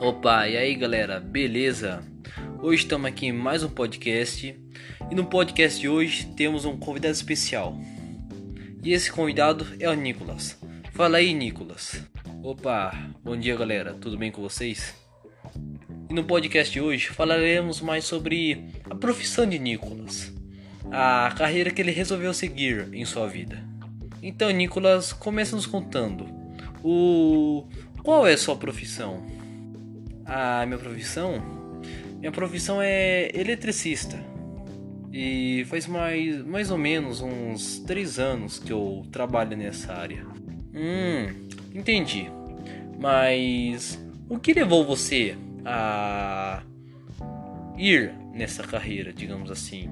Opa, e aí galera, beleza? Hoje estamos aqui em mais um podcast e no podcast de hoje temos um convidado especial. E esse convidado é o Nicolas. Fala aí, Nicolas. Opa, bom dia galera, tudo bem com vocês? E no podcast de hoje falaremos mais sobre a profissão de Nicolas, a carreira que ele resolveu seguir em sua vida. Então, Nicolas, começa nos contando o qual é a sua profissão? A minha profissão? Minha profissão é eletricista. E faz mais, mais ou menos uns 3 anos que eu trabalho nessa área. Hum, entendi. Mas o que levou você a ir nessa carreira, digamos assim?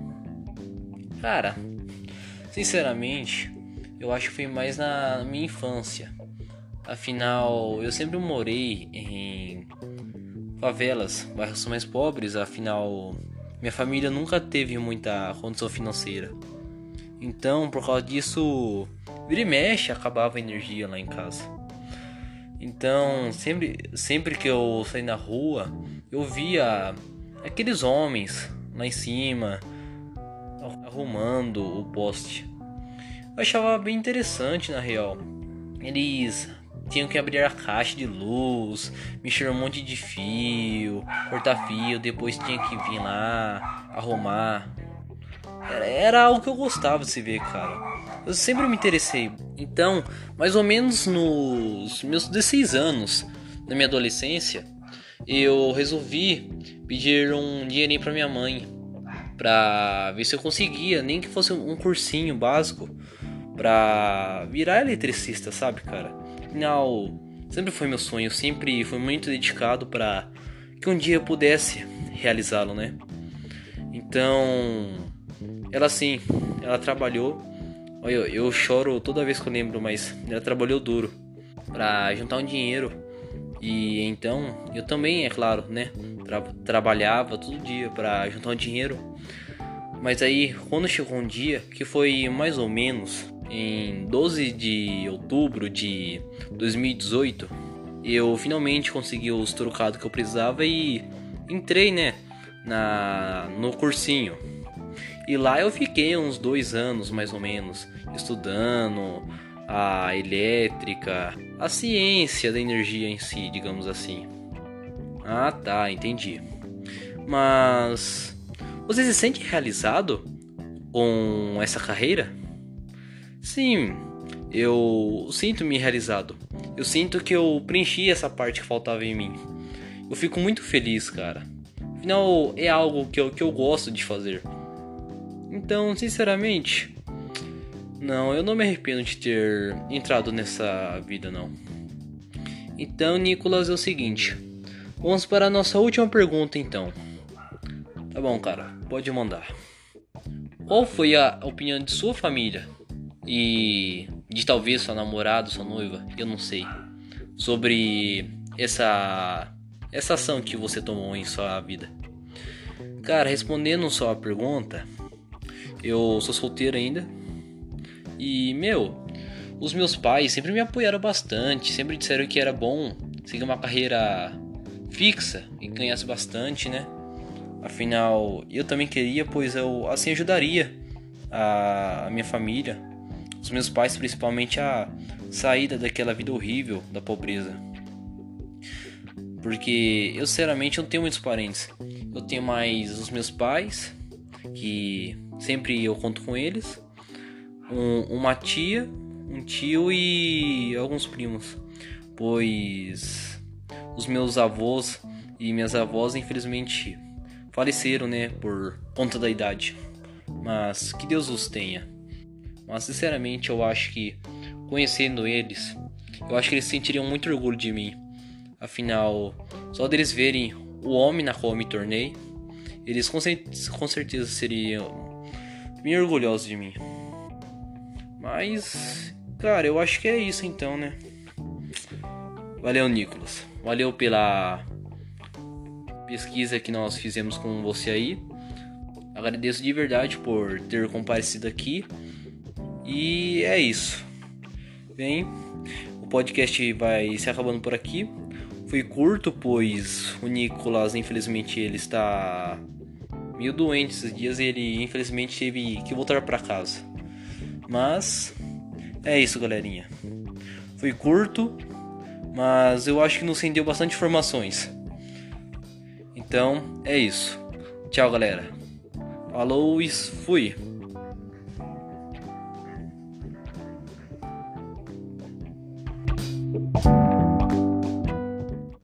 Cara, sinceramente, eu acho que foi mais na minha infância. Afinal, eu sempre morei em favelas, bairros mais pobres, afinal minha família nunca teve muita condição financeira. Então, por causa disso, vira e mexe, acabava a energia lá em casa. Então, sempre, sempre que eu saí na rua, eu via aqueles homens lá em cima arrumando o poste. Eu achava bem interessante na real. Eles tinham que abrir a caixa de luz, mexer um monte de fio, cortar fio, depois tinha que vir lá arrumar. Era, era algo que eu gostava de se ver, cara. Eu sempre me interessei. Então, mais ou menos nos meus 16 anos, na minha adolescência, eu resolvi pedir um dinheirinho para minha mãe para ver se eu conseguia, nem que fosse um cursinho básico para virar eletricista, sabe, cara? Sempre foi meu sonho, sempre fui muito dedicado para que um dia eu pudesse realizá-lo, né? Então, ela sim, ela trabalhou. Olha, eu choro toda vez que eu lembro, mas ela trabalhou duro para juntar um dinheiro. E então, eu também, é claro, né? Tra trabalhava todo dia para juntar um dinheiro. Mas aí, quando chegou um dia, que foi mais ou menos em 12 de outubro de 2018, eu finalmente consegui os trocados que eu precisava e entrei, né, na no cursinho. E lá eu fiquei uns dois anos mais ou menos estudando a elétrica, a ciência da energia em si, digamos assim. Ah, tá, entendi. Mas você se sente realizado com essa carreira? Sim, eu sinto-me realizado. Eu sinto que eu preenchi essa parte que faltava em mim. Eu fico muito feliz, cara. Afinal, é algo que eu, que eu gosto de fazer. Então, sinceramente, não, eu não me arrependo de ter entrado nessa vida, não. Então, Nicolas, é o seguinte. Vamos para a nossa última pergunta, então. Tá bom, cara, pode mandar. Qual foi a opinião de sua família e de talvez sua namorada, sua noiva, eu não sei, sobre essa essa ação que você tomou em sua vida. Cara, respondendo sua pergunta, eu sou solteiro ainda. E, meu, os meus pais sempre me apoiaram bastante, sempre disseram que era bom seguir uma carreira fixa e ganhasse bastante, né? Afinal, eu também queria, pois eu assim ajudaria a minha família os meus pais, principalmente a saída daquela vida horrível da pobreza. Porque eu sinceramente não tenho muitos parentes. Eu tenho mais os meus pais, que sempre eu conto com eles, um, uma tia, um tio e alguns primos. Pois os meus avós e minhas avós infelizmente faleceram, né, por conta da idade. Mas que Deus os tenha. Mas sinceramente eu acho que conhecendo eles, eu acho que eles sentiriam muito orgulho de mim. Afinal, só deles verem o homem na qual eu me tornei, eles com, com certeza seriam bem orgulhosos de mim. Mas, cara, eu acho que é isso então, né? Valeu, Nicolas. Valeu pela pesquisa que nós fizemos com você aí. Agradeço de verdade por ter comparecido aqui. E é isso. Bem, o podcast vai se acabando por aqui. Foi curto, pois o Nicolas, infelizmente, ele está meio doente esses dias e ele, infelizmente, teve que voltar para casa. Mas é isso, galerinha. Foi curto, mas eu acho que nos rendeu bastante informações. Então é isso. Tchau, galera. Falou e fui.